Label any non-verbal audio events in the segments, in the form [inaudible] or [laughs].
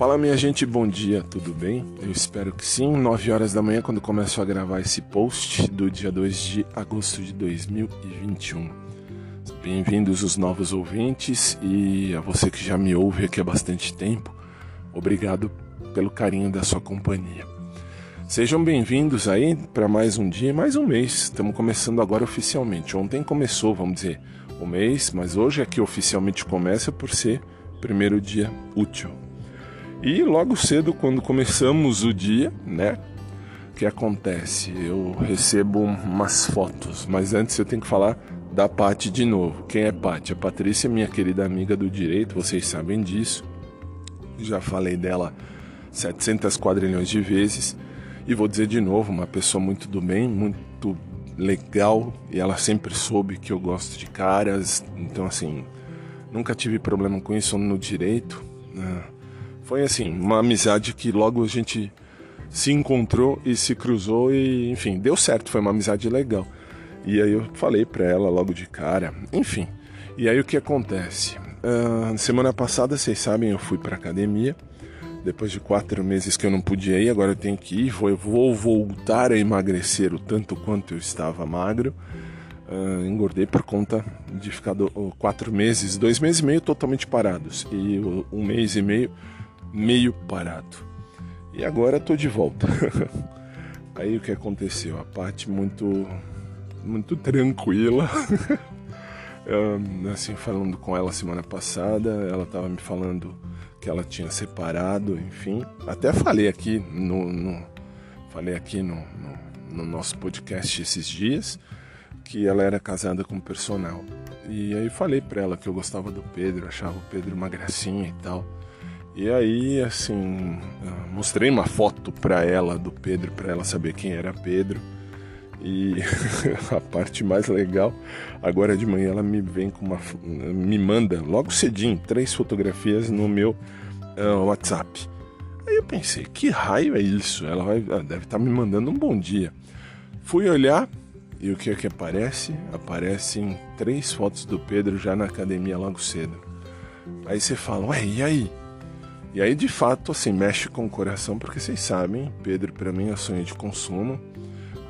Fala minha gente, bom dia, tudo bem? Eu espero que sim. 9 horas da manhã quando começo a gravar esse post do dia 2 de agosto de 2021. Bem-vindos os novos ouvintes e a você que já me ouve aqui há bastante tempo. Obrigado pelo carinho da sua companhia. Sejam bem-vindos aí para mais um dia, mais um mês. Estamos começando agora oficialmente. Ontem começou, vamos dizer, o mês, mas hoje é que oficialmente começa por ser primeiro dia útil. E logo cedo, quando começamos o dia, né? O que acontece? Eu recebo umas fotos, mas antes eu tenho que falar da Pati de novo. Quem é Pati? A Patrícia, minha querida amiga do direito, vocês sabem disso. Já falei dela 700 quadrilhões de vezes e vou dizer de novo, uma pessoa muito do bem, muito legal e ela sempre soube que eu gosto de caras, então assim, nunca tive problema com isso no direito. Né? Foi assim, uma amizade que logo a gente se encontrou e se cruzou e, enfim, deu certo, foi uma amizade legal. E aí eu falei para ela logo de cara, enfim. E aí o que acontece? Uh, semana passada, vocês sabem, eu fui para academia. Depois de quatro meses que eu não podia ir, agora eu tenho que ir. Vou, vou voltar a emagrecer o tanto quanto eu estava magro. Uh, engordei por conta de ficar do, quatro meses, dois meses e meio totalmente parados e um mês e meio meio parado. E agora estou de volta. [laughs] Aí o que aconteceu? A parte muito muito tranquila. [laughs] assim, falando com ela semana passada, ela estava me falando que ela tinha separado, enfim. Até falei aqui no, no falei aqui no, no, no, nosso podcast esses dias que ela era casada com personal. E aí falei para ela que eu gostava do Pedro, achava o Pedro uma gracinha e tal. E aí, assim, mostrei uma foto para ela do Pedro, para ela saber quem era Pedro. E [laughs] a parte mais legal, agora de manhã ela me vem com uma. me manda logo cedinho três fotografias no meu uh, WhatsApp. Aí eu pensei, que raio é isso? Ela vai, deve estar tá me mandando um bom dia. Fui olhar e o que é que aparece? Aparecem três fotos do Pedro já na academia logo cedo. Aí você fala, ué, e aí? E aí, de fato, assim, mexe com o coração, porque vocês sabem, Pedro para mim é sonho de consumo,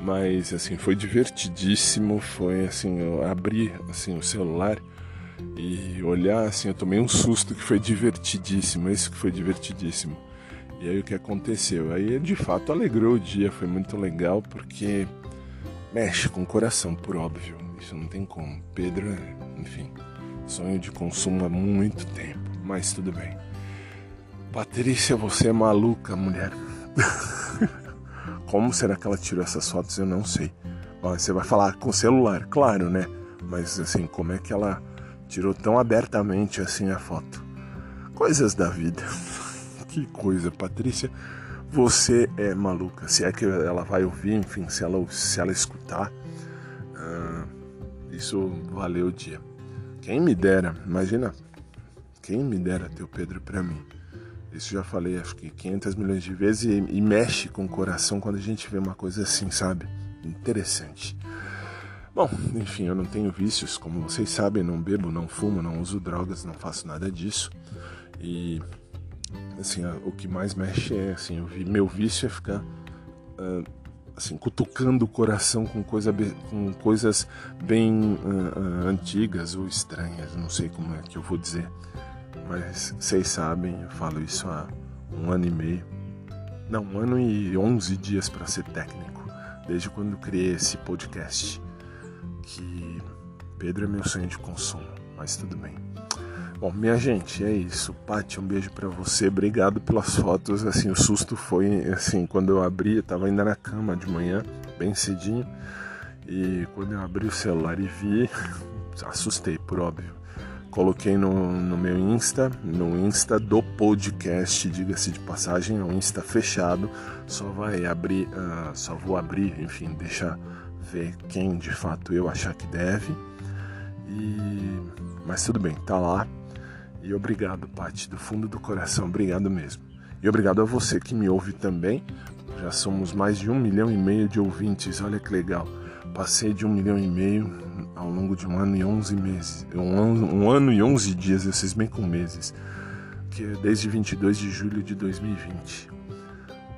mas assim, foi divertidíssimo, foi assim, eu abri assim o celular e olhar assim, eu tomei um susto que foi divertidíssimo, esse que foi divertidíssimo. E aí o que aconteceu? Aí de fato alegrou o dia, foi muito legal porque mexe com o coração, por óbvio. Isso não tem como. Pedro é, enfim, sonho de consumo há muito tempo, mas tudo bem. Patrícia, você é maluca, mulher. [laughs] Como será que ela tirou essas fotos? Eu não sei. Você vai falar com celular, claro, né? Mas assim, como é que ela tirou tão abertamente assim a foto? Coisas da vida. [laughs] que coisa, Patrícia. Você é maluca. Se é que ela vai ouvir, enfim, se ela, se ela escutar, uh, isso valeu o dia. Quem me dera, imagina, quem me dera ter o Pedro para mim. Isso já falei acho que 500 milhões de vezes e, e, mexe com o coração quando a gente vê uma coisa assim, sabe? Interessante. Bom, enfim, eu não tenho vícios, como vocês sabem, não bebo, não fumo, não uso drogas, não faço nada disso. E assim, o que mais mexe é assim, meu vício é ficar uh, assim, cutucando o coração com, coisa, com coisas bem uh, uh, antigas ou estranhas, não sei como é que eu vou dizer mas vocês sabem, eu falo isso há um ano e meio, não, um ano e onze dias para ser técnico, desde quando criei esse podcast, que Pedro é meu sonho de consumo, mas tudo bem. Bom, minha gente, é isso. Paty, um beijo para você. Obrigado pelas fotos. Assim, o susto foi assim, quando eu abri, eu tava ainda na cama de manhã, bem cedinho. E quando eu abri o celular e vi, [laughs] assustei, por óbvio. Coloquei no, no meu Insta, no Insta do podcast, diga-se de passagem, é um Insta fechado, só vai abrir, uh, só vou abrir, enfim, deixar ver quem de fato eu achar que deve. E mas tudo bem, tá lá. E obrigado, Paty, do fundo do coração, obrigado mesmo. E obrigado a você que me ouve também. Já somos mais de um milhão e meio de ouvintes, olha que legal. Passei de um milhão e meio ao longo de um ano e onze meses. Um ano, um ano e onze dias, vocês bem com meses. que é desde 22 de julho de 2020.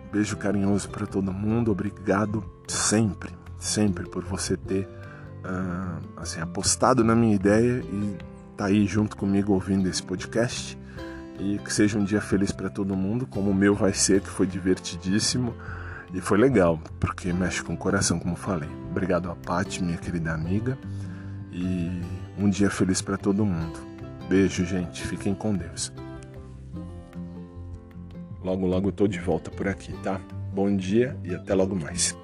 Um beijo carinhoso para todo mundo, obrigado sempre, sempre por você ter uh, assim, apostado na minha ideia e tá aí junto comigo ouvindo esse podcast. E que seja um dia feliz para todo mundo, como o meu vai ser, que foi divertidíssimo e foi legal, porque mexe com o coração, como falei. Obrigado a Paty, minha querida amiga, e um dia feliz para todo mundo. Beijo, gente. Fiquem com Deus. Logo, logo eu tô de volta por aqui, tá? Bom dia e até logo mais.